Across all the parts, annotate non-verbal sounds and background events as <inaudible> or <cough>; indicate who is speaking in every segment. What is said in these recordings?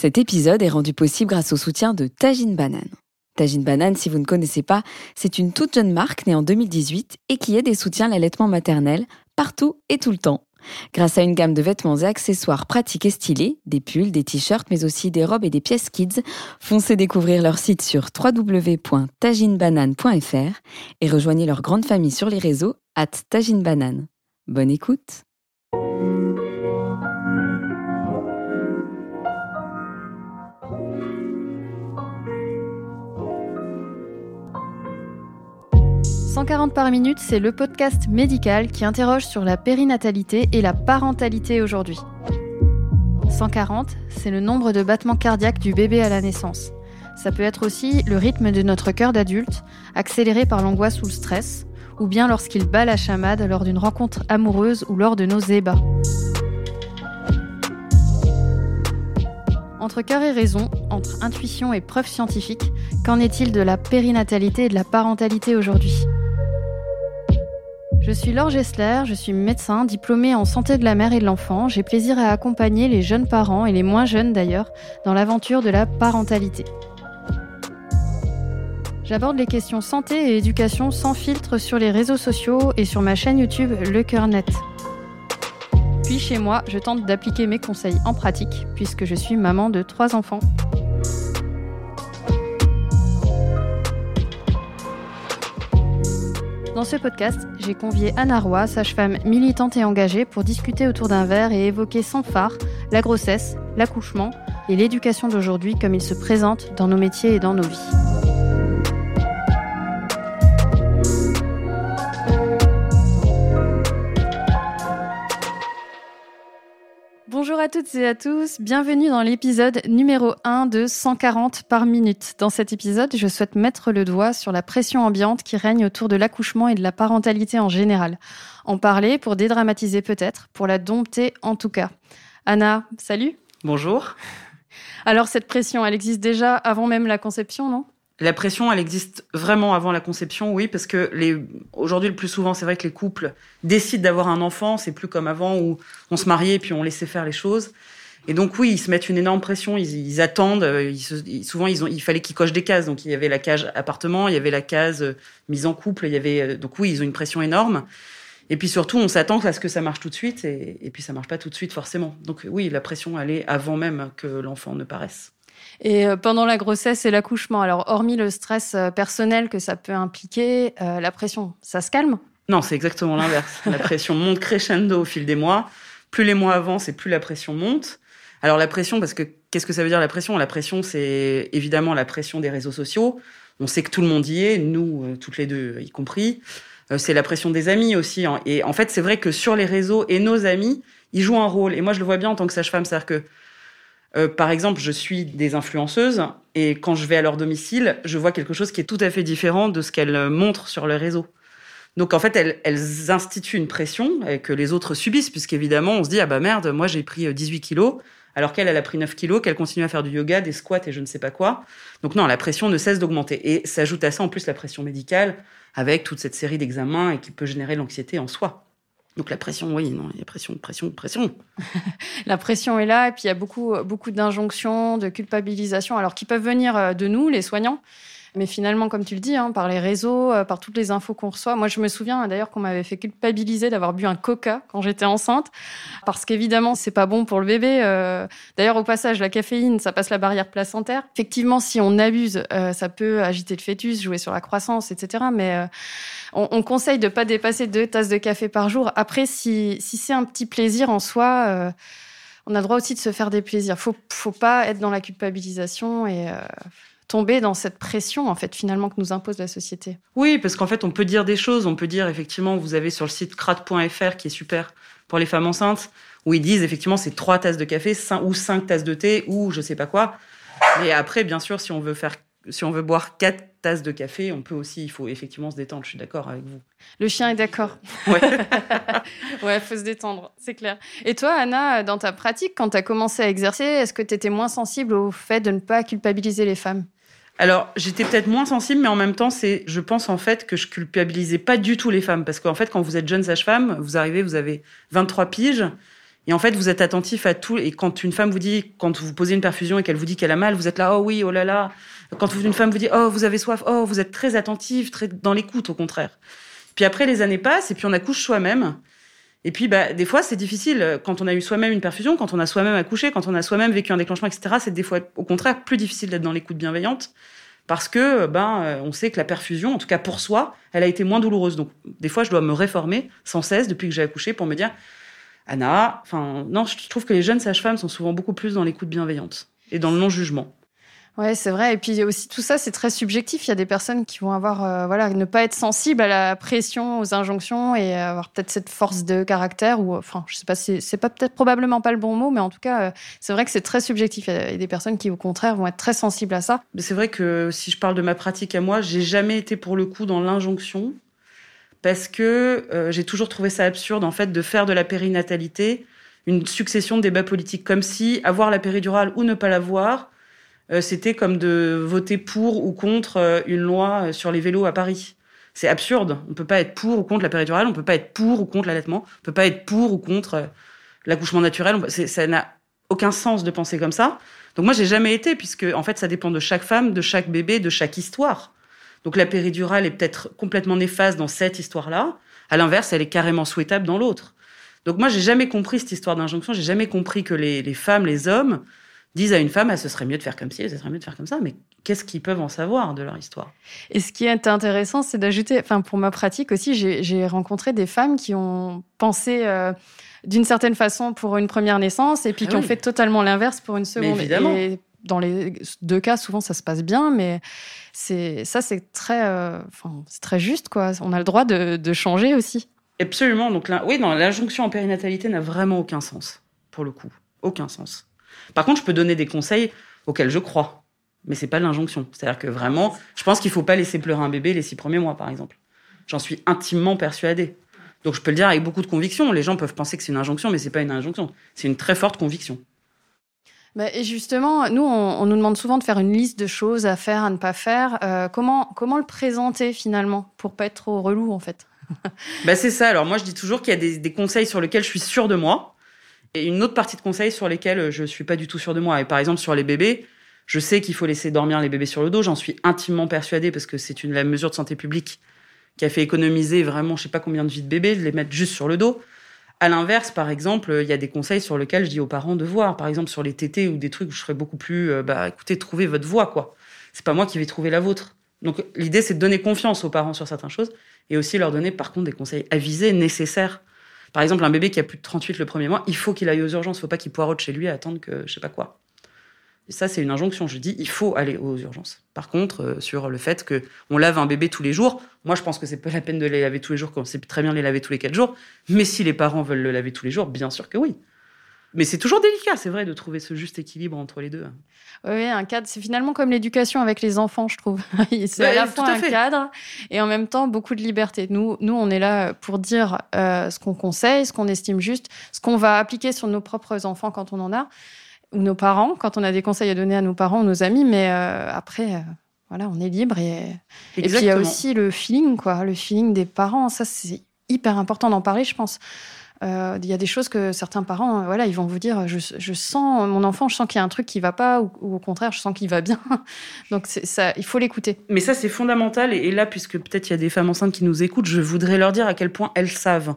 Speaker 1: Cet épisode est rendu possible grâce au soutien de Tajine Banane. Tajine Banane, si vous ne connaissez pas, c'est une toute jeune marque née en 2018 et qui aide et soutient l'allaitement maternel partout et tout le temps. Grâce à une gamme de vêtements et accessoires pratiques et stylés, des pulls, des t-shirts, mais aussi des robes et des pièces kids, foncez découvrir leur site sur www.taginebanane.fr et rejoignez leur grande famille sur les réseaux at taginebanane. Bonne écoute
Speaker 2: 140 par minute, c'est le podcast médical qui interroge sur la périnatalité et la parentalité aujourd'hui. 140, c'est le nombre de battements cardiaques du bébé à la naissance. Ça peut être aussi le rythme de notre cœur d'adulte, accéléré par l'angoisse ou le stress, ou bien lorsqu'il bat la chamade lors d'une rencontre amoureuse ou lors de nos ébats. Entre cœur et raison, entre intuition et preuve scientifique, qu'en est-il de la périnatalité et de la parentalité aujourd'hui? Je suis Laure Gessler, je suis médecin diplômée en santé de la mère et de l'enfant. J'ai plaisir à accompagner les jeunes parents et les moins jeunes d'ailleurs dans l'aventure de la parentalité. J'aborde les questions santé et éducation sans filtre sur les réseaux sociaux et sur ma chaîne YouTube Le Cœur Net. Puis chez moi, je tente d'appliquer mes conseils en pratique puisque je suis maman de trois enfants. Dans ce podcast, j'ai convié Anna Roy, sage-femme militante et engagée, pour discuter autour d'un verre et évoquer sans phare la grossesse, l'accouchement et l'éducation d'aujourd'hui comme il se présente dans nos métiers et dans nos vies. À toutes et à tous, bienvenue dans l'épisode numéro 1 de 140 par minute. Dans cet épisode, je souhaite mettre le doigt sur la pression ambiante qui règne autour de l'accouchement et de la parentalité en général. En parler pour dédramatiser peut-être, pour la dompter en tout cas. Anna, salut.
Speaker 3: Bonjour.
Speaker 2: Alors cette pression, elle existe déjà avant même la conception, non?
Speaker 3: La pression, elle existe vraiment avant la conception, oui, parce que les... aujourd'hui, le plus souvent, c'est vrai que les couples décident d'avoir un enfant. C'est plus comme avant où on se mariait et puis on laissait faire les choses. Et donc oui, ils se mettent une énorme pression. Ils, attendent. Euh, souvent, ils ont... il fallait qu'ils cochent des cases. Donc il y avait la case appartement, il y avait la case euh, mise en couple. Il y avait euh, donc oui, ils ont une pression énorme. Et puis surtout, on s'attend à ce que ça marche tout de suite, et, et puis ça marche pas tout de suite forcément. Donc oui, la pression, elle est avant même que l'enfant ne paraisse.
Speaker 2: Et euh, pendant la grossesse et l'accouchement, alors hormis le stress euh, personnel que ça peut impliquer, euh, la pression, ça se calme?
Speaker 3: Non, c'est exactement l'inverse. <laughs> la pression monte crescendo au fil des mois. Plus les mois avancent et plus la pression monte. Alors la pression, parce que qu'est-ce que ça veut dire la pression? La pression, c'est évidemment la pression des réseaux sociaux. On sait que tout le monde y est, nous, toutes les deux y compris. c'est la pression des amis aussi. Hein. Et en fait, c'est vrai que sur les réseaux et nos amis, ils jouent un rôle. Et moi, je le vois bien en tant que sage-femme, c'est-à-dire que euh, par exemple, je suis des influenceuses et quand je vais à leur domicile, je vois quelque chose qui est tout à fait différent de ce qu'elles montrent sur le réseau. Donc en fait, elles, instituent une pression que les autres subissent, puisqu'évidemment, on se dit, ah bah merde, moi j'ai pris 18 euh, kilos, alors qu'elle, elle a pris 9 kilos, qu'elle continue à faire du yoga, des squats et je ne sais pas quoi. Donc non, la pression ne cesse d'augmenter. Et s'ajoute à ça en plus la pression médicale, avec toute cette série d'examens et qui peut générer l'anxiété en soi. Donc la pression, oui, non, il y a pression, pression, pression. <laughs>
Speaker 2: la pression est là, et puis il y a beaucoup, beaucoup d'injonctions, de culpabilisation, alors qui peuvent venir euh, de nous, les soignants, mais finalement, comme tu le dis, hein, par les réseaux, euh, par toutes les infos qu'on reçoit. Moi, je me souviens d'ailleurs qu'on m'avait fait culpabiliser d'avoir bu un coca quand j'étais enceinte, parce qu'évidemment, c'est pas bon pour le bébé. Euh. D'ailleurs, au passage, la caféine, ça passe la barrière placentaire. Effectivement, si on abuse, euh, ça peut agiter le fœtus, jouer sur la croissance, etc. Mais on, conseille de pas dépasser deux tasses de café par jour. Après, si, si c'est un petit plaisir en soi on a le droit aussi de se faire des plaisirs. Faut, faut pas être dans la culpabilisation et tomber dans cette pression en fait finalement que nous impose la société.
Speaker 3: Oui, parce qu'en fait on peut dire des choses, on peut dire effectivement vous avez sur le site crade.fr qui est super pour les femmes enceintes où ils disent effectivement c'est trois tasses de café ou cinq tasses de thé ou je sais pas quoi. Et après bien sûr si on veut faire si on veut boire quatre tasses de café, on peut aussi, il faut effectivement se détendre. Je suis d'accord avec vous.
Speaker 2: Le chien est d'accord.
Speaker 3: Ouais. <laughs>
Speaker 2: ouais, faut se détendre, c'est clair. Et toi, Anna, dans ta pratique, quand tu as commencé à exercer, est-ce que tu étais moins sensible au fait de ne pas culpabiliser les femmes?
Speaker 3: Alors, j'étais peut-être moins sensible, mais en même temps, c'est, je pense en fait que je culpabilisais pas du tout les femmes, parce qu'en fait, quand vous êtes jeune sage-femme, vous arrivez, vous avez 23 piges, Et en fait, vous êtes attentif à tout. Et quand une femme vous dit, quand vous posez une perfusion et qu'elle vous dit qu'elle a mal, vous êtes là, oh oui, oh là là. Quand une femme vous dit, oh, vous avez soif, oh, vous êtes très attentif, très dans l'écoute, au contraire. Puis après, les années passent et puis on accouche soi-même. Et puis, bah, des fois, c'est difficile. Quand on a eu soi-même une perfusion, quand on a soi-même accouché, quand on a soi-même vécu un déclenchement, etc., c'est des fois, au contraire, plus difficile d'être dans l'écoute bienveillante parce que, ben, euh, on sait que la perfusion, en tout cas pour soi, elle a été moins douloureuse. Donc, des fois, je dois me réformer sans cesse depuis que j'ai accouché pour me dire, Anna, enfin, non, je trouve que les jeunes sages-femmes sont souvent beaucoup plus dans l'écoute bienveillante et dans le non-jugement.
Speaker 2: Ouais, c'est vrai. Et puis aussi tout ça, c'est très subjectif. Il y a des personnes qui vont avoir, euh, voilà, ne pas être sensibles à la pression, aux injonctions et avoir peut-être cette force de caractère ou, enfin, je sais pas, c'est pas peut-être probablement pas le bon mot, mais en tout cas, euh, c'est vrai que c'est très subjectif. Il y a des personnes qui, au contraire, vont être très sensibles à ça.
Speaker 3: C'est vrai que si je parle de ma pratique à moi, j'ai jamais été pour le coup dans l'injonction parce que euh, j'ai toujours trouvé ça absurde en fait de faire de la périnatalité une succession de débats politiques, comme si avoir la péridurale ou ne pas l'avoir euh, c'était comme de voter pour ou contre euh, une loi euh, sur les vélos à Paris. C'est absurde. On peut pas être pour ou contre la péridurale, on peut pas être pour ou contre l'allaitement, on peut pas être pour ou contre l'accouchement naturel. Ça n'a aucun sens de penser comme ça. Donc moi, j'ai jamais été, puisque en fait, ça dépend de chaque femme, de chaque bébé, de chaque histoire. Donc la péridurale est peut-être complètement néfaste dans cette histoire-là. À l'inverse, elle est carrément souhaitable dans l'autre. Donc moi, j'ai jamais compris cette histoire d'injonction. J'ai jamais compris que les, les femmes, les hommes disent à une femme, ah, ce serait mieux de faire comme ci, ce serait mieux de faire comme ça. Mais qu'est-ce qu'ils peuvent en savoir de leur histoire?
Speaker 2: Et ce qui est intéressant, c'est d'ajouter, enfin pour ma pratique aussi, j'ai rencontré des femmes qui ont pensé euh, d'une certaine façon pour une première naissance et puis ah qui ont fait totalement l'inverse pour une seconde.
Speaker 3: évidemment.
Speaker 2: Et dans les deux cas, souvent ça se passe bien, mais c'est ça c'est très, euh, c'est très juste quoi. On a le droit de, de changer aussi.
Speaker 3: Absolument. Donc là, oui, l'injonction en périnatalité n'a vraiment aucun sens pour le coup, aucun sens. Par contre, je peux donner des conseils auxquels je crois, mais c'est pas l'injonction. C'est-à-dire que vraiment, je pense qu'il faut pas laisser pleurer un bébé les six premiers mois, par exemple. J'en suis intimement persuadée. Donc je peux le dire avec beaucoup de conviction. Les gens peuvent penser que c'est une injonction, mais c'est pas une injonction. C'est une très forte conviction.
Speaker 2: Bah, et justement, nous, on, nous demande souvent de faire une liste de choses à faire, à ne pas faire. Euh, comment, comment le présenter finalement pour pas être trop relou en fait? <laughs>
Speaker 3: Bah, C'est ça. Alors moi, je dis toujours qu'il y a des, des, conseils sur lesquels je suis sûre de moi et une autre partie de conseils sur lesquels je suis pas du tout sûre de moi. Et par exemple, sur les bébés, je sais qu'il faut laisser dormir les bébés sur le dos. J'en suis intimement persuadée parce que c'est une la mesure de santé publique qui a fait économiser vraiment, je sais pas combien de vies de bébés, de les mettre juste sur le dos. À l'inverse, par exemple, il y a des conseils sur lesquels je dis aux parents de voir. Par exemple, sur les tétés ou des trucs où je serais beaucoup plus, euh, bah, écoutez, trouvez votre voie, quoi. C'est pas moi qui vais trouver la vôtre. Donc, l'idée, c'est de donner confiance aux parents sur certaines choses et aussi leur donner, par contre, des conseils avisés, nécessaires par exemple, un bébé qui a plus de 38 le premier mois, il faut qu'il aille aux urgences. Il faut pas qu'il poireaute chez lui et attendre que je sais pas quoi. Et ça, c'est une injonction. Je dis, il faut aller aux urgences. Par contre, euh, sur le fait que on lave un bébé tous les jours, moi, je pense que c'est pas la peine de les laver tous les jours, quand c'est très bien les laver tous les quatre jours. Mais si les parents veulent le laver tous les jours, bien sûr que oui. Mais c'est toujours délicat, c'est vrai, de trouver ce juste équilibre entre les deux.
Speaker 2: Oui, un cadre, c'est finalement comme l'éducation avec les enfants, je trouve. <laughs> c'est à la fois un cadre et en même temps beaucoup de liberté. Nous, nous on est là pour dire euh, ce qu'on conseille, ce qu'on estime juste, ce qu'on va appliquer sur nos propres enfants quand on en a, ou nos parents, quand on a des conseils à donner à nos parents ou nos amis. Mais euh, après, euh, voilà, on est libre. Et, et puis il y a aussi le feeling, quoi, le feeling des parents. Ça, c'est hyper important d'en parler, je pense. Euh, il y a des choses que certains parents, euh, voilà, ils vont vous dire, je, sens mon enfant, je sens qu'il y a un truc qui va pas, ou, au contraire, je sens qu'il va bien. <laughs> Donc ça, il faut l'écouter.
Speaker 3: Mais ça, c'est fondamental. Et, là, puisque peut-être il y a des femmes enceintes qui nous écoutent, je voudrais leur dire à quel point elles savent.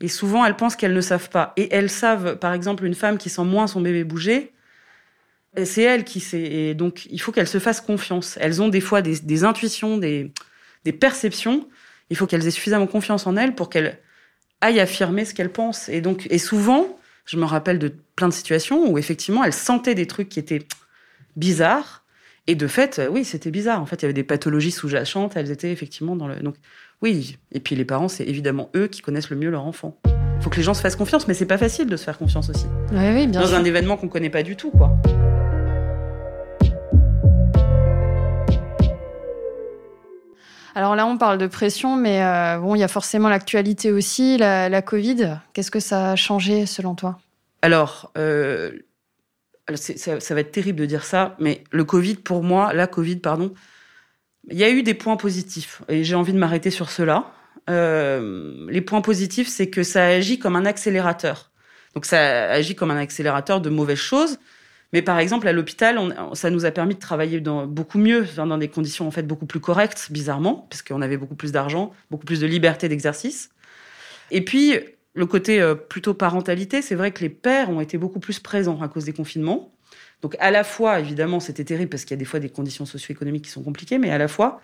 Speaker 3: Et souvent, elles pensent qu'elles ne savent pas. Et elles savent, par exemple, une femme qui sent moins son bébé bouger, c'est elle qui sait. Et donc, il faut qu'elles se fassent confiance. Elles ont des fois des, intuitions, des perceptions. Il faut qu'elles aient suffisamment confiance en elles pour qu'elles aille affirmer ce qu'elle pense. Et donc, et souvent, je me rappelle de plein de situations où effectivement, elle sentait des trucs qui étaient bizarres. Et de fait, oui, c'était bizarre. En fait, il y avait des pathologies sous-jacentes. Elles étaient effectivement dans le. Donc, oui. Et puis les parents, c'est évidemment eux qui connaissent le mieux leur enfant. Il faut que les gens se fassent confiance, mais c'est pas facile de se faire confiance aussi.
Speaker 2: Oui, oui, bien
Speaker 3: dans un événement qu'on connaît pas du tout, quoi.
Speaker 2: Alors là, on parle de pression, mais euh, bon, il y a forcément l'actualité aussi, la, Covid. Qu'est-ce que ça a changé selon toi?
Speaker 3: Alors, euh, ça, va être terrible de dire ça, mais le Covid, pour moi, la Covid, pardon, il y a eu des points positifs, et j'ai envie de m'arrêter sur cela. Euh, les points positifs, c'est que ça agit comme un accélérateur. Donc ça agit comme un accélérateur de mauvaises choses. Mais par exemple, à l'hôpital, ça nous a permis de travailler beaucoup mieux, dans des conditions en fait beaucoup plus correctes, bizarrement, parce qu'on avait beaucoup plus d'argent, beaucoup plus de liberté d'exercice. Et puis, le côté euh, plutôt parentalité, c'est vrai que les pères ont été beaucoup plus présents à cause des confinements. Donc à la fois, évidemment, c'était terrible parce qu'il y a des fois des conditions socio-économiques qui sont compliquées, mais à la fois,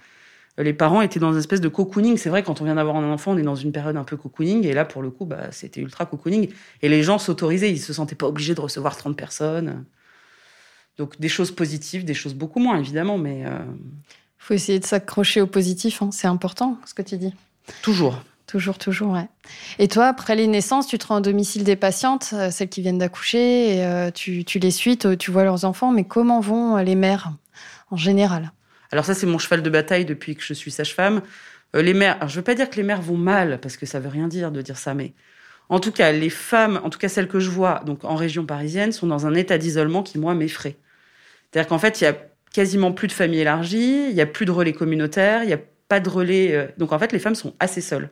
Speaker 3: les parents étaient dans une espèce de cocooning. C'est vrai, quand on vient d'avoir un enfant, on est dans une période un peu cocooning. Et là, pour le coup, bah, c'était ultra cocooning. Et les gens s'autorisaient, ils se sentaient pas obligés de recevoir 30 personnes. Donc des choses positives, des choses beaucoup moins, évidemment, mais... Il euh,
Speaker 2: faut essayer de s'accrocher au positif, hein. c'est important, ce que tu dis.
Speaker 3: Toujours.
Speaker 2: Toujours, toujours, ouais. Et toi, après les naissances, tu te rends au domicile des patientes, euh, celles qui viennent d'accoucher, et euh, tu, tu, les suis, tu vois leurs enfants, mais comment vont les mères en général?
Speaker 3: Alors ça, c'est mon cheval de bataille depuis que je suis sage-femme. Euh, les mères, je veux pas dire que les mères vont mal, parce que ça veut rien dire de dire ça, mais en tout cas, les femmes, en tout cas celles que je vois, donc en région parisienne, sont dans un état d'isolement qui, moi, m'effraie. C'est-à-dire qu'en fait, il y a quasiment plus de familles élargies, il y a plus de relais communautaires, il y a pas de relais. Euh, donc en fait, les femmes sont assez seules.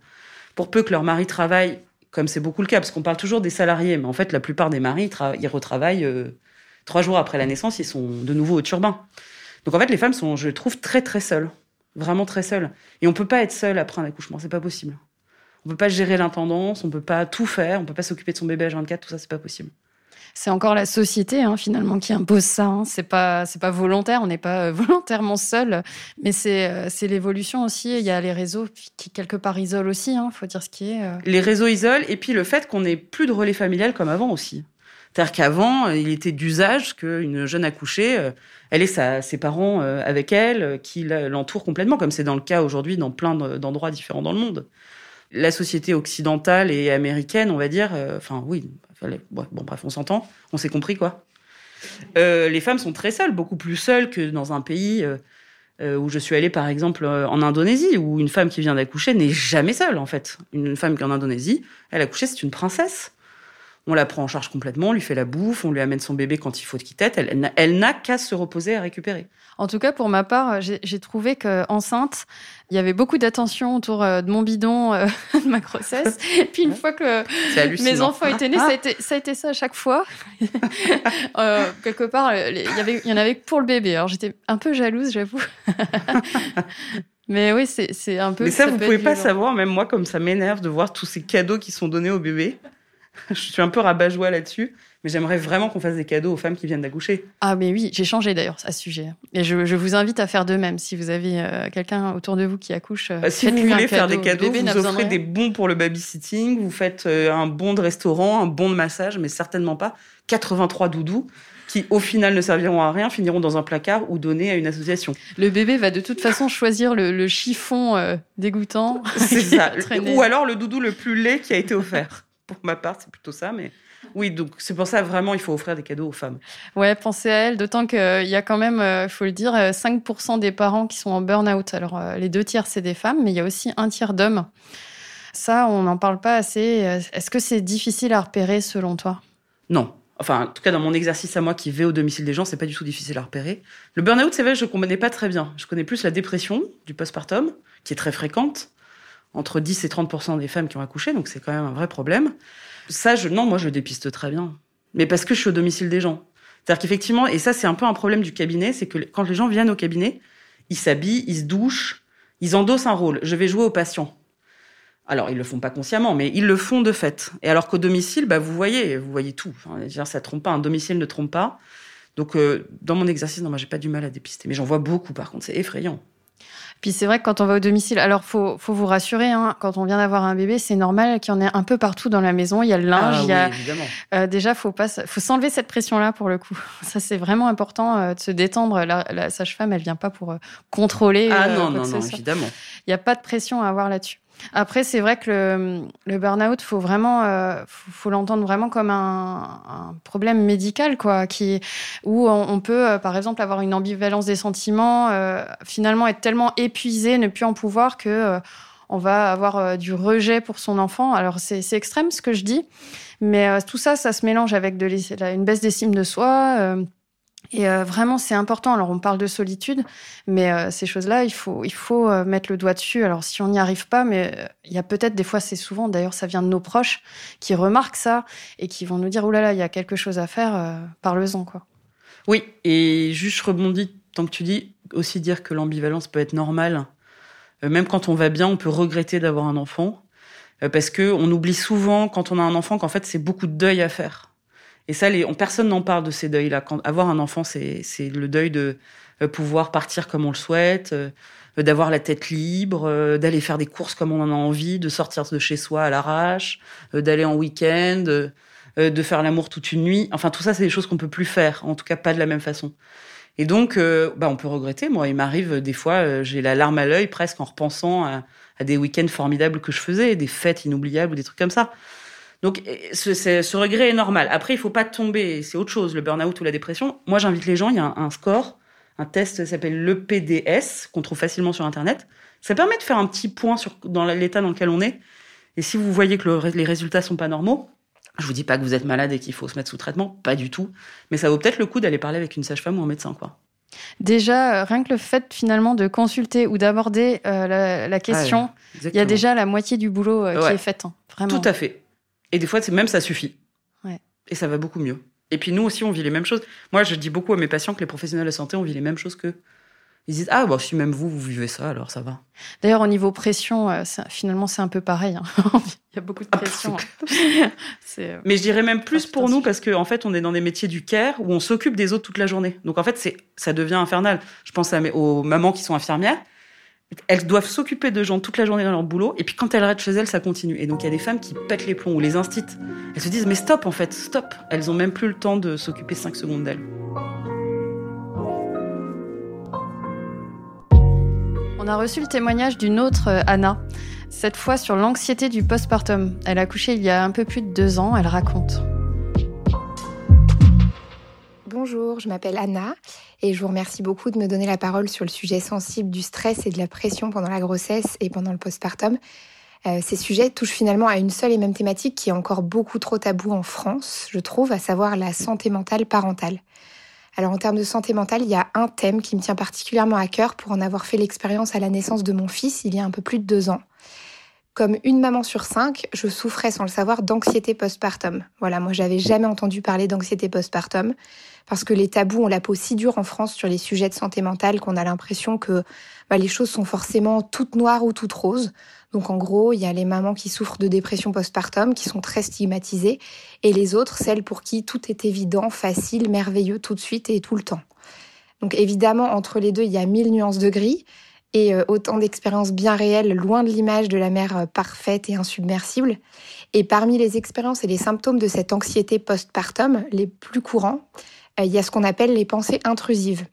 Speaker 3: Pour peu que leur mari travaille, comme c'est beaucoup le cas, parce qu'on parle toujours des salariés, mais en fait, la plupart des maris, ils retravaillent euh, trois jours après la naissance, ils sont de nouveau au turbin. Donc en fait, les femmes sont, je trouve, très très seules, vraiment très seules. Et on peut pas être seule après un accouchement, c'est pas possible. On peut pas gérer l'intendance, on peut pas tout faire, on peut pas s'occuper de son bébé à 24, tout ça, c'est pas possible.
Speaker 2: C'est encore la société hein, finalement qui impose ça. Hein. C'est pas c'est pas volontaire, on n'est pas euh, <laughs> volontairement seul, mais c'est euh, c'est l'évolution aussi. Il y a les réseaux qui quelque part isolent aussi. Il hein, faut dire ce qui est. Euh.
Speaker 3: Les réseaux isolent et puis le fait qu'on n'ait plus de relais familial comme avant aussi. C'est-à-dire qu'avant, il était d'usage qu'une jeune accouchée, elle ait ses parents avec elle, qui l'entourent complètement, comme c'est dans le cas aujourd'hui dans plein d'endroits différents dans le monde. La société occidentale et américaine, on va dire, enfin oui, bon bref, on s'entend, on s'est compris quoi. les femmes sont très seules, beaucoup plus seules que dans un pays où je suis allée par exemple en Indonésie, où une femme qui vient d'accoucher n'est jamais seule en fait. Une femme qui est en Indonésie, elle a accouché, c'est une princesse on la prend en charge complètement, on lui fait la bouffe, on lui amène son bébé quand il faut qu'il tête. Elle, n'a qu'à se reposer à récupérer.
Speaker 2: En tout cas, pour ma part, j'ai trouvé qu'enceinte, il y avait beaucoup d'attention autour euh, de mon bidon euh, <laughs> de ma grossesse. Et puis une fois que mes enfants étaient nés, ça a, été, ça a été ça à chaque fois. <laughs> Euh, quelque part, il y, avait, il y en avait pour le bébé. Alors j'étais un peu jalouse, j'avoue. <laughs> Mais oui, c'est un peu.
Speaker 3: Mais ça, vous pouvez pas savoir, même moi, comme ça m'énerve de voir tous ces cadeaux qui sont donnés au bébé. <laughs> je suis un peu rabat-joie là-dessus, mais j'aimerais vraiment qu'on fasse des cadeaux aux femmes qui viennent d'accoucher.
Speaker 2: Ah, mais oui, j'ai changé d'ailleurs à ce sujet. Et je, vous invite à faire de même. Si vous avez euh, quelqu'un autour de vous qui accouche,
Speaker 3: euh, bah, si vous voulez faire des cadeaux, vous offrez des bons pour le babysitting, vous faites euh, un bon de restaurant, un bon de massage, mais certainement pas 83 doudous qui au final ne serviront à rien, finiront dans un placard ou donnés à une association.
Speaker 2: Le bébé va de toute façon choisir le, chiffon dégoûtant.
Speaker 3: C'est <laughs> ça. Ou alors le doudou le plus laid qui a été offert pour ma part, c'est plutôt ça. Mais oui, donc c'est pour ça vraiment il faut offrir des cadeaux aux femmes.
Speaker 2: Ouais, pensez à elles, d'autant qu'il y a quand même, il euh, faut le dire, 5% euh, des parents qui sont en burn-out. Alors euh, les deux tiers, c'est des femmes, mais il y a aussi un tiers d'hommes. Ça, on n'en parle pas assez. Est-ce que c'est difficile à repérer selon toi?
Speaker 3: Non. Enfin, en tout cas, dans mon exercice à moi qui vais au domicile des gens, c'est pas du tout difficile à repérer. Le burn-out, c'est vrai, je ne connais pas très bien. Je connais plus la dépression du postpartum, qui est très fréquente entre 10 et 30 des femmes qui ont accouché, donc c'est quand même un vrai problème. Ça, non, moi, je dépiste très bien. Mais parce que je suis au domicile des gens. C'est-à-dire qu'effectivement, et ça, c'est un peu un problème du cabinet, c'est que quand les gens viennent au cabinet, ils s'habillent, ils se douchent, ils endossent un rôle. Je vais jouer au patient. Alors, ils le font pas consciemment, mais ils le font de fait. Et alors qu'au domicile, bah, vous voyez, vous voyez tout. Enfin, ça trompe pas, un domicile ne trompe pas. Donc, euh, dans mon exercice, non, moi, j'ai pas du mal à dépister. Mais j'en vois beaucoup, par contre, c'est effrayant.
Speaker 2: Puis c'est vrai que quand on va au domicile, alors faut, faut vous rassurer, hein, quand on vient d'avoir un bébé, c'est normal qu'il y en ait un peu partout dans la maison. Il y a le linge, ah, il y a. Euh, déjà, faut pas, faut s'enlever cette pression-là pour le coup. <laughs> Ça c'est vraiment important euh, de se détendre. La, sage-femme, elle vient pas pour euh, contrôler.
Speaker 3: Ah non, non, non, évidemment.
Speaker 2: Il n'y a pas de pression à avoir là-dessus. Après, c'est vrai que le, burn-out, faut vraiment, euh, faut, l'entendre vraiment comme un, problème médical, quoi, qui où on, peut, euh, par exemple, avoir une ambivalence des sentiments, euh, finalement être tellement épuisé, ne plus en pouvoir que on va avoir du rejet pour son enfant. Alors c'est extrême ce que je dis, mais tout ça, ça se mélange avec une baisse d'estime de soi Et euh, vraiment, c'est important. Alors, on parle de solitude, mais euh, ces choses-là, il faut, il faut euh, mettre le doigt dessus. Alors, si on n'y arrive pas, mais il y a peut-être des fois, c'est souvent, d'ailleurs, ça vient de nos proches qui remarquent ça et qui vont nous dire, oh là là, il y a quelque chose à faire, parle-en, quoi.
Speaker 3: Oui, et juste je tant que tu dis aussi dire que l'ambivalence peut être normale. même quand on va bien, on peut regretter d'avoir un enfant parce que on oublie souvent quand on a un enfant qu'en fait c'est beaucoup de deuil à faire. Et ça, les, on, personne n'en parle de ces deuils-là. Quand avoir un enfant, c'est le deuil de euh, pouvoir partir comme on le souhaite, euh, d'avoir la tête libre, euh, d'aller faire des courses comme on en a envie, de sortir de chez soi à l'arrache, d'aller en week-end, de faire l'amour toute une nuit. Enfin, tout ça, c'est des choses qu'on peut plus faire. En tout cas, pas de la même façon. Et donc, bah, on peut regretter. Moi, il m'arrive des fois, j'ai la larme à l'œil presque en repensant à, à des week-ends formidables que je faisais, des fêtes inoubliables ou des trucs comme ça. Donc, ce, ce, regret est normal. Après, il faut pas tomber, c'est autre chose, le burn-out ou la dépression. Moi, j'invite les gens, il y a un, score, un test qui s'appelle l'EPDS, qu'on trouve facilement sur Internet. Ça permet de faire un petit point sur, dans l'état dans lequel on est. Et si vous voyez que les résultats sont pas normaux, je vous dis pas que vous êtes malade et qu'il faut se mettre sous traitement, pas du tout. Mais ça vaut peut-être le coup d'aller parler avec une sage-femme ou un médecin, quoi.
Speaker 2: Déjà, euh, rien que le fait finalement de consulter ou d'aborder euh, la, question, il y a déjà la moitié du boulot euh, qui est fait. Hein,
Speaker 3: vraiment. Tout à fait. Et des fois, même ça suffit. Et ça va beaucoup mieux. Et puis nous aussi, on vit les mêmes choses. Moi, je dis beaucoup à mes patients que les professionnels de santé, on vit les mêmes choses qu'eux. Ils disent ah bah si même vous vous vivez ça alors ça va.
Speaker 2: D'ailleurs au niveau pression euh, finalement c'est un peu pareil. Hein. <laughs> Il y a beaucoup de ah, pression. <laughs>
Speaker 3: Euh, Mais je dirais même plus pour nous parce qu'en en fait on est dans des métiers du care où on s'occupe des autres toute la journée. Donc en fait c'est ça devient infernal. Je pense à mes, aux mamans qui sont infirmières elles doivent s'occuper de gens toute la journée dans leur boulot, et puis quand elles restent chez elles, ça continue. Et donc il y a des femmes qui pètent les plombs ou les institent. Elles se disent mais stop en fait, stop. Elles ont même plus le temps de s'occuper 5 secondes d'elles.
Speaker 2: On a reçu le témoignage d'une autre euh, Anna, cette fois sur l'anxiété du postpartum. Elle a couché il y a un peu plus de deux ans, elle raconte.
Speaker 4: Bonjour, je m'appelle Anna et je vous remercie beaucoup de me donner la parole sur le sujet sensible du stress et de la pression pendant la grossesse et pendant le postpartum. Euh, ces sujets touchent finalement à une seule et même thématique qui est encore beaucoup trop tabou en France, je trouve, à savoir la santé mentale parentale. Alors en termes de santé mentale, il y a un thème qui me tient particulièrement à cœur pour en avoir fait l'expérience à la naissance de mon fils il y a un peu plus de deux ans. Comme une maman sur cinq, je souffrais sans le savoir d'anxiété postpartum. Voilà, moi j'avais jamais entendu parler d'anxiété postpartum parce que les tabous ont la peau si dure en France sur les sujets de santé mentale qu'on a l'impression que bah, les choses sont forcément toutes noires ou toutes roses. Donc en gros, il y a les mamans qui souffrent de dépression postpartum, qui sont très stigmatisées, et les autres, celles pour qui tout est évident, facile, merveilleux tout de suite et tout le temps. Donc évidemment, entre les deux, il y a mille nuances de gris et euh, autant d'expériences bien réelles, loin de l'image de la mère euh, parfaite et insubmersible. Et parmi les expériences et les symptômes de cette anxiété postpartum, les plus courants, euh, il y a ce qu'on appelle les pensées intrusives.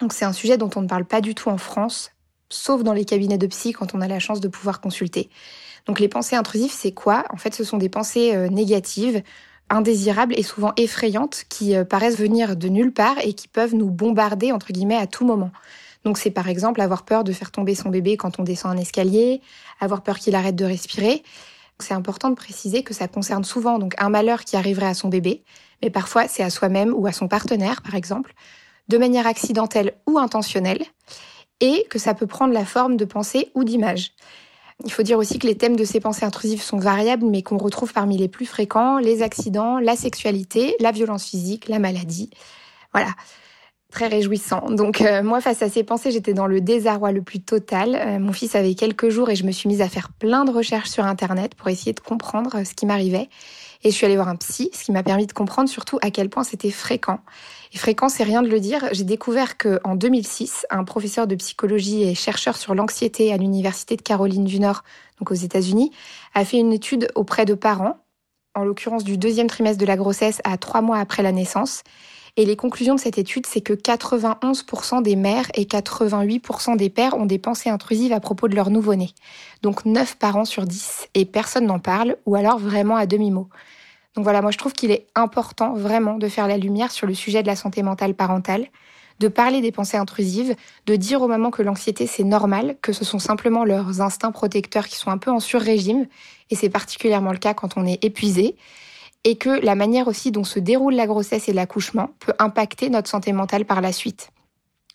Speaker 4: Donc c'est un sujet dont on ne parle pas du tout en France, sauf dans les cabinets de psy quand on a la chance de pouvoir consulter. Donc les pensées intrusives, c'est quoi? En fait, ce sont des pensées négatives, indésirables et souvent effrayantes qui paraissent venir de nulle part et qui peuvent nous bombarder entre guillemets à tout moment. Donc c'est par exemple avoir peur de faire tomber son bébé quand on descend un escalier, avoir peur qu'il arrête de respirer. C'est important de préciser que ça concerne souvent donc un malheur qui arriverait à son bébé, mais parfois c'est à soi-même ou à son partenaire, par exemple, de manière accidentelle ou intentionnelle, et que ça peut prendre la forme de pensées ou d'images. Il faut dire aussi que les thèmes de ces pensées intrusives sont variables, mais qu'on retrouve parmi les plus fréquents les accidents, la sexualité, la violence physique, la maladie. Voilà, très réjouissant. Donc euh, moi, face à ces pensées, j'étais dans le désarroi le plus total. Euh, mon fils avait quelques jours et je me suis mise à faire plein de recherches sur Internet pour essayer de comprendre euh, ce qui m'arrivait. Et je suis allée voir un psy, ce qui m'a permis de comprendre surtout à quel point c'était fréquent. Et fréquent, c'est rien de le dire. J'ai découvert que en 2006, un professeur de psychologie et chercheur sur l'anxiété à l'université de Caroline du Nord, donc aux États-Unis, a fait une étude auprès de parents, en l'occurrence du deuxième trimestre de la grossesse à trois mois après la naissance. Et les conclusions de cette étude, c'est que 91% des mères et 88% des pères ont des pensées intrusives à propos de leur nouveau-né. Donc 9 parents sur 10 et personne n'en parle ou alors vraiment à demi-mot. Donc voilà, moi je trouve qu'il est important vraiment de faire la lumière sur le sujet de la santé mentale parentale, de parler des pensées intrusives, de dire aux mamans que l'anxiété c'est normal, que ce sont simplement leurs instincts protecteurs qui sont un peu en sur-régime, et c'est particulièrement le cas quand on est épuisé, et que la manière aussi dont se déroule la grossesse et l'accouchement peut impacter notre santé mentale par la suite.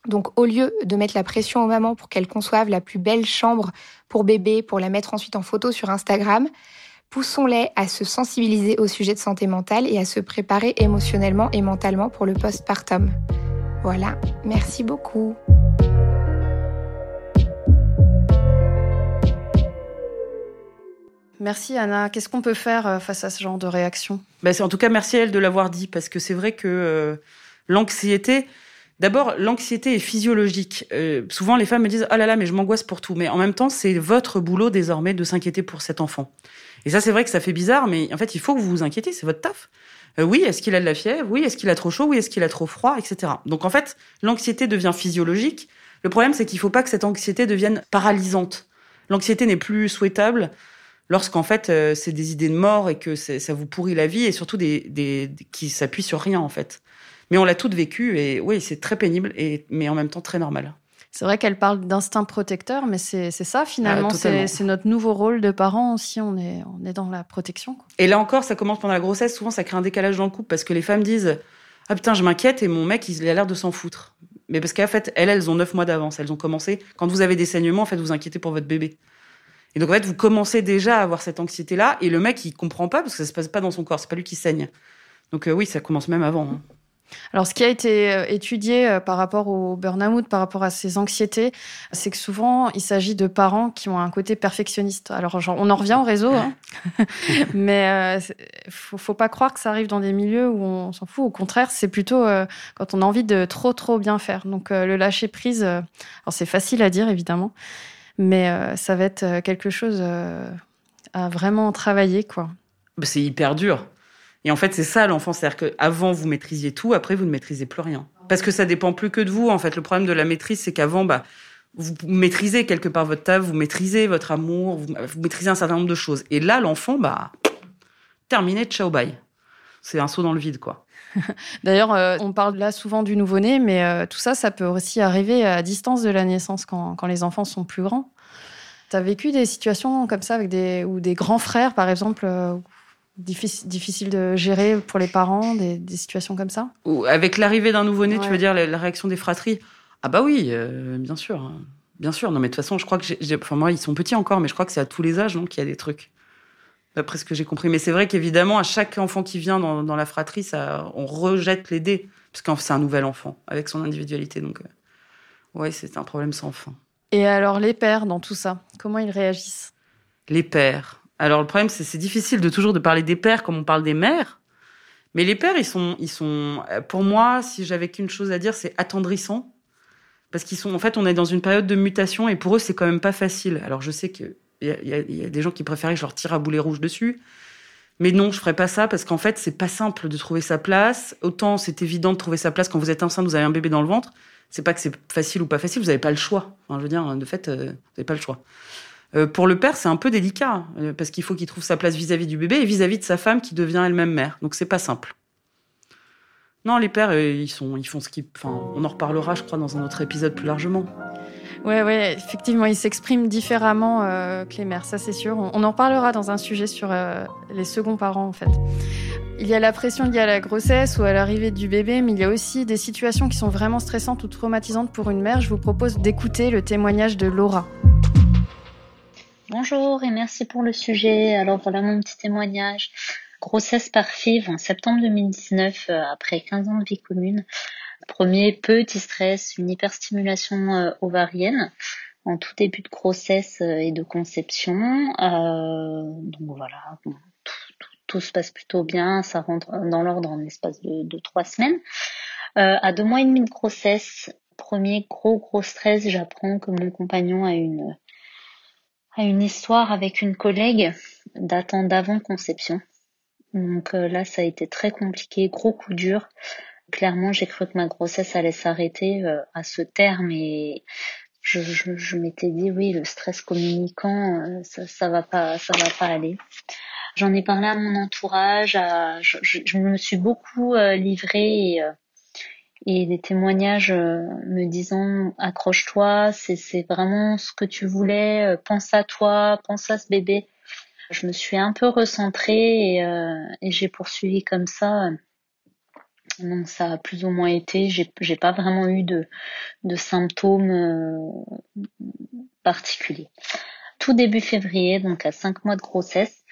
Speaker 4: Donc au lieu de mettre la pression aux mamans pour qu'elles conçoivent la plus belle chambre pour bébé, pour la mettre ensuite en photo sur Instagram, poussons-les à se sensibiliser au sujet de santé mentale et à se préparer émotionnellement et mentalement pour le postpartum. Voilà, merci beaucoup.
Speaker 2: Merci Anna. Qu'est-ce qu'on peut faire euh, face à ce genre de réaction?
Speaker 3: Bah, En tout cas, merci à elle de l'avoir dit, parce que c'est vrai que euh, l'anxiété, d'abord, l'anxiété est physiologique. Euh, souvent, les femmes me disent, oh là là, mais je m'angoisse pour tout. Mais en même temps, c'est votre boulot désormais de s'inquiéter pour cet enfant. Et ça, c'est vrai que ça fait bizarre, mais en fait, il faut que vous vous inquiétiez, c'est votre taf. oui, est-ce qu'il a de la fièvre? Oui, est-ce qu'il a trop chaud? Oui, est-ce qu'il a trop froid Etc. Donc en fait, l'anxiété devient physiologique. Le problème, c'est qu'il ne faut pas que cette anxiété devienne paralysante. L'anxiété n'est plus souhaitable lorsqu'en fait euh, c'est des idées de mort et que ça vous pourrit la vie et surtout des, des, qui s'appuient sur rien en fait. Mais on l'a toutes vécu et oui, c'est très pénible et mais en même temps très normal.
Speaker 2: C'est vrai qu'elle parle d'instinct protecteur, mais c'est ça finalement. Ah, c'est notre nouveau rôle de parents aussi. On est, on est dans la protection.
Speaker 3: Et là encore, ça commence pendant la grossesse. Souvent, ça crée un décalage dans le couple parce que les femmes disent Ah putain, je m'inquiète et mon mec, il a l'air de s'en foutre. Mais parce qu'en fait, elles, elles ont neuf mois d'avance. Elles ont commencé. Quand vous avez des saignements, en fait, vous inquiétez pour votre bébé. Et donc en fait, vous commencez déjà à avoir cette anxiété-là, et le mec il comprend pas parce que ça se passe pas dans son corps, c'est pas lui qui saigne. Donc euh, oui, ça commence même avant. Hein.
Speaker 2: Alors, ce qui a été euh, étudié euh, par rapport au burn-out, par rapport à ces anxiétés, c'est que souvent, il s'agit de parents qui ont un côté perfectionniste. Alors, genre, on en revient au réseau, hein. <laughs> mais il faut, faut pas croire que ça arrive dans des milieux où on s'en fout. Au contraire, c'est plutôt quand on a envie de trop, trop bien faire. Donc, le lâcher prise, alors c'est facile à dire, évidemment, mais euh, ça va être euh, quelque chose euh, à vraiment travailler, quoi.
Speaker 3: Bah, c'est hyper dur. Et en fait, c'est ça l'enfant, c'est-à-dire qu'avant vous maîtrisiez tout, après vous ne maîtrisez plus rien. Parce que ça dépend plus que de vous. En fait, le problème de la maîtrise, c'est qu'avant, bah, vous maîtrisez quelque part votre table, vous maîtrisez votre amour, vous, maîtrisez un certain nombre de choses. Et là, l'enfant, bah, terminé, ciao, bye. C'est un saut dans le vide, quoi. <laughs>
Speaker 2: D'ailleurs, euh, on parle là souvent du nouveau-né, mais euh, tout ça, ça peut aussi arriver à distance de la naissance quand, les enfants sont plus grands. Tu as vécu des situations comme ça avec des, ou des grands frères, par exemple, euh, difficiles de gérer pour les parents, des, situations comme ça?
Speaker 3: Ou Avec l'arrivée d'un nouveau-né, tu veux dire la, réaction des fratries? Ah bah oui, bien sûr. Hein. Bien sûr. Non, mais de toute façon, je crois que j'ai. Enfin, moi, ils sont petits encore, mais je crois que c'est à tous les âges qu'il y a des trucs d'après ce que j'ai compris. Mais c'est vrai qu'évidemment, à chaque enfant qui vient dans, la fratrie, ça, on rejette les dés, parce que c'est un nouvel enfant, avec son individualité. Donc, euh, ouais, c'est un problème sans fin.
Speaker 2: Et alors, les pères dans tout ça, comment ils réagissent?
Speaker 3: Les pères. Alors, le problème, c'est c'est difficile de toujours de parler des pères comme on parle des mères. Mais les pères, ils sont, ils sont, pour moi, si j'avais qu'une chose à dire, c'est attendrissant. Parce qu'ils sont, en fait, on est dans une période de mutation et pour eux, c'est quand même pas facile. Alors, je sais que il y, a des gens qui préféraient que je leur tire à boulet rouge dessus. Mais non, je ferais pas ça parce qu'en fait, c'est pas simple de trouver sa place. Autant c'est évident de trouver sa place quand vous êtes enceinte, vous avez un bébé dans le ventre. C'est pas que c'est facile ou pas facile, vous n'avez pas le choix. Enfin, je veux dire, de fait, euh, vous n'avez pas le choix. Euh, pour le père, c'est un peu délicat euh, parce qu'il faut qu'il trouve sa place vis-à-vis du bébé et vis-à-vis de sa femme qui devient elle-même mère. Donc c'est pas simple. Non, les pères, ils ils font ce qu'ils. Enfin, on en reparlera, je crois, dans un autre épisode plus largement.
Speaker 2: Ouais, ouais, effectivement, ils s'expriment différemment euh, que les mères, ça c'est sûr. On, en parlera dans un sujet sur euh, les seconds parents, en fait. Il y a la pression liée à la grossesse ou à l'arrivée du bébé, mais il y a aussi des situations qui sont vraiment stressantes ou traumatisantes pour une mère. Je vous propose d'écouter le témoignage de Laura.
Speaker 5: Bonjour et merci pour le sujet. Alors voilà mon petit témoignage. Grossesse par FIV en septembre 2019, euh, après 15 ans de vie commune. Premier, petit stress, une hyperstimulation euh, ovarienne en tout début de grossesse euh, et de conception. Euh, donc voilà, tout, se passe plutôt bien, ça rentre dans l'ordre en espace de, trois semaines. à deux mois et demi de grossesse, premier gros gros stress, j'apprends que mon compagnon a une a une histoire avec une collègue datant d'avant conception. Donc là, ça a été très compliqué, gros coup dur. Clairement, j'ai cru que ma grossesse allait s'arrêter euh, à ce terme et je, m'étais dit oui, le stress communicant, euh, ça, ça va pas, ça va pas aller. J'en ai parlé à mon entourage, je, je, me suis beaucoup euh, livrée et, des témoignages me disant accroche-toi, c'est vraiment ce que tu voulais, pense à toi, pense à ce bébé. Je me suis un peu recentrée et j'ai poursuivi comme ça. Donc ça a plus ou moins été. J'ai, pas vraiment eu de, symptômes euh, particuliers. Tout début février, donc à cinq mois de grossesse,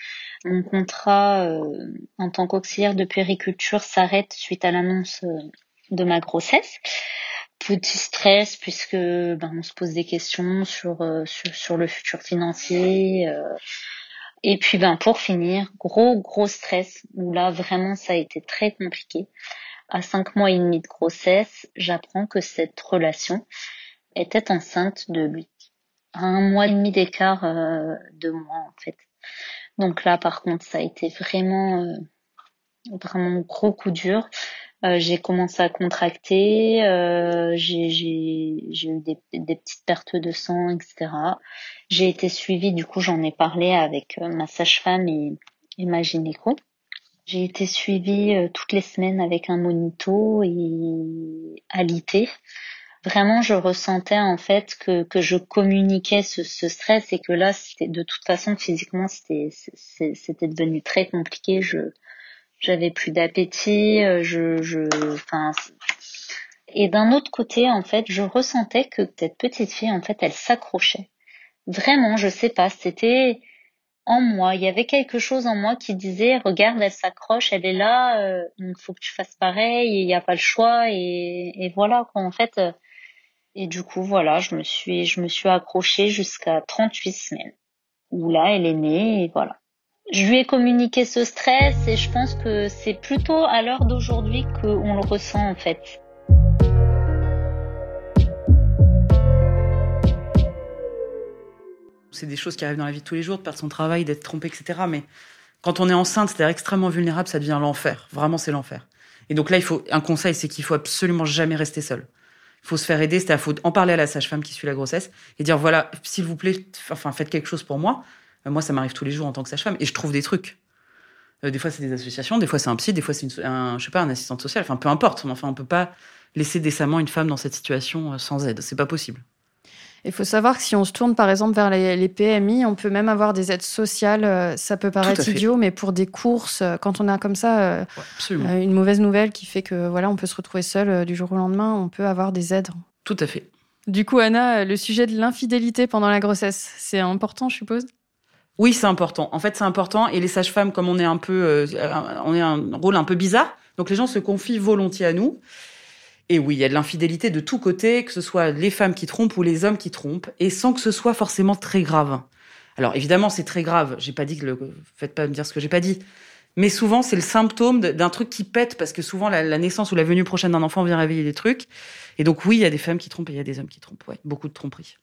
Speaker 5: mon contrat euh, en tant qu'auxiliaire de puériculture s'arrête suite à l'annonce euh, de ma grossesse. Petit stress puisque ben, on se pose des questions sur le futur financier. et puis ben pour finir, gros gros stress où là vraiment ça a été très compliqué. À cinq mois et demi de grossesse, j'apprends que cette relation était enceinte de lui. À un mois et demi d'écart de moi en fait. Donc là, par contre, ça a été vraiment, euh, vraiment gros coup dur. Euh, j'ai commencé à contracter, euh, j'ai eu des, des, petites pertes de sang, etc. J'ai été suivie, du coup j'en ai parlé avec ma sage-femme et, et, ma gynéco. J'ai été suivie toutes les semaines avec un monito et alité. Vraiment je ressentais en fait que, que je communiquais ce, ce stress et que là c'était de toute façon physiquement c'était c'était devenu très compliqué. Je j'avais plus d'appétit euh, je je enfin et d'un autre côté en fait je ressentais que cette petite fille en fait elle s'accrochait. Vraiment je sais pas c'était en moi il y avait quelque chose en moi qui disait regarde elle s'accroche elle est là euh, il faut que tu fasses pareil il n'y a pas le choix et, et voilà quoi en fait euh, et du coup, voilà, je me suis, je me suis accrochée jusqu'à 38 semaines. Où là, elle est née et voilà. Je lui ai communiqué ce stress et je pense que c'est plutôt à l'heure d'aujourd'hui qu'on le ressent en fait.
Speaker 3: C'est des choses qui arrivent dans la vie de tous les jours, de perdre son travail, d'être trompé, etc. Mais quand on est enceinte, c'est-à-dire extrêmement vulnérable, ça devient l'enfer. Vraiment, c'est l'enfer. Et donc là, il faut un conseil, c'est qu'il faut absolument jamais rester seul faut se faire aider, c'est à faut en parler à la sage-femme qui suit la grossesse et dire voilà, s'il vous plaît, enfin faites quelque chose pour moi. Euh, moi, ça m'arrive tous les jours en tant que sage-femme et je trouve des trucs. Euh, des fois, c'est des associations, des fois, c'est un psy, des fois, c'est un, je sais pas, un assistante sociale. Enfin, peu importe. Enfin, on peut pas laisser décemment une femme dans cette situation euh, sans aide. C'est pas possible.
Speaker 2: Il faut savoir que si on se tourne par exemple vers les, PMI, on peut même avoir des aides sociales. Euh, ça peut paraître idiot, mais pour des courses, euh, quand on a comme ça euh, une mauvaise nouvelle qui fait que voilà, on peut se retrouver seul du jour au lendemain, on peut avoir des aides.
Speaker 3: Tout à fait.
Speaker 2: Du coup, Anna, le sujet de l'infidélité pendant la grossesse, c'est important, je suppose?
Speaker 3: Oui, c'est important. En fait, c'est important. Et les sages-femmes, comme on est un peu, on est un rôle un peu bizarre, donc les gens se confient volontiers à nous. Et oui, il y a de l'infidélité de tous côtés, que ce soit les femmes qui trompent ou les hommes qui trompent, et sans que ce soit forcément très grave. Alors évidemment, c'est très grave. J'ai pas dit que le, faites pas me dire ce que j'ai pas dit. Mais souvent, c'est le symptôme d'un truc qui pète parce que souvent la, naissance ou la venue prochaine d'un enfant vient réveiller des trucs. Et donc oui, il y a des femmes qui trompent et il y a des hommes qui trompent. Ouais, beaucoup de tromperies.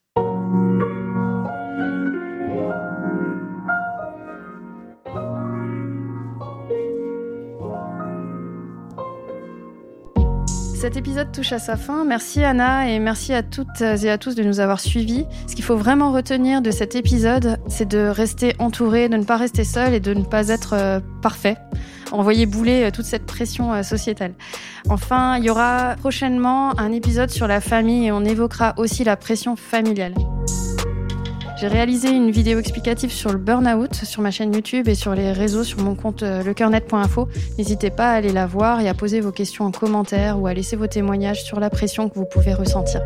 Speaker 2: Cet épisode touche à sa fin. Merci Anna et merci à toutes et à tous de nous avoir suivis. Ce qu'il faut vraiment retenir de cet épisode, c'est de rester entouré, de ne pas rester seul et de ne pas être euh, parfait. Envoyer bouler euh, toute cette pression euh, sociétale. Enfin, il y aura prochainement un épisode sur la famille et on évoquera aussi la pression familiale. J'ai réalisé une vidéo explicative sur le burn-out sur ma chaîne YouTube et sur les réseaux sur mon compte euh, lecoeurnet.info. N'hésitez pas à aller la voir et à poser vos questions en commentaire ou à laisser vos témoignages sur la pression que vous pouvez ressentir.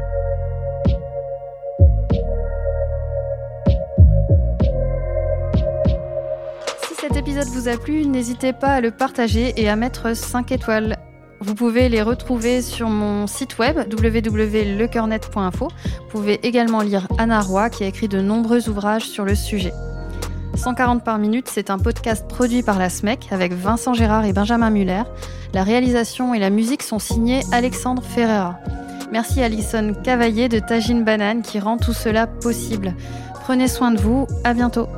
Speaker 2: Si cet épisode vous a plu, n'hésitez pas à le partager et à mettre 5 étoiles. Vous pouvez les retrouver sur mon site web www.lecoeurnet.info. Vous pouvez également lire Anna Roy qui a écrit de nombreux ouvrages sur le sujet. 140 par minute, c'est un podcast produit par la SMEC avec Vincent Gérard et Benjamin Muller. La réalisation et la musique sont signés Alexandre Ferreira. Merci à Alison Cavaillé de Tagine Banane qui rend tout cela possible. Prenez soin de vous, à bientôt.